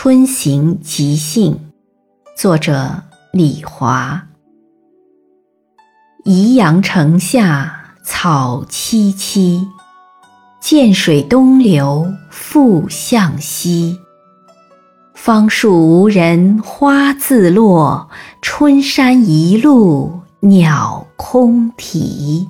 春行即兴。作者李华。宜阳城下草萋萋涧水东流复向西。芳树无人花自落春山一路鸟空啼。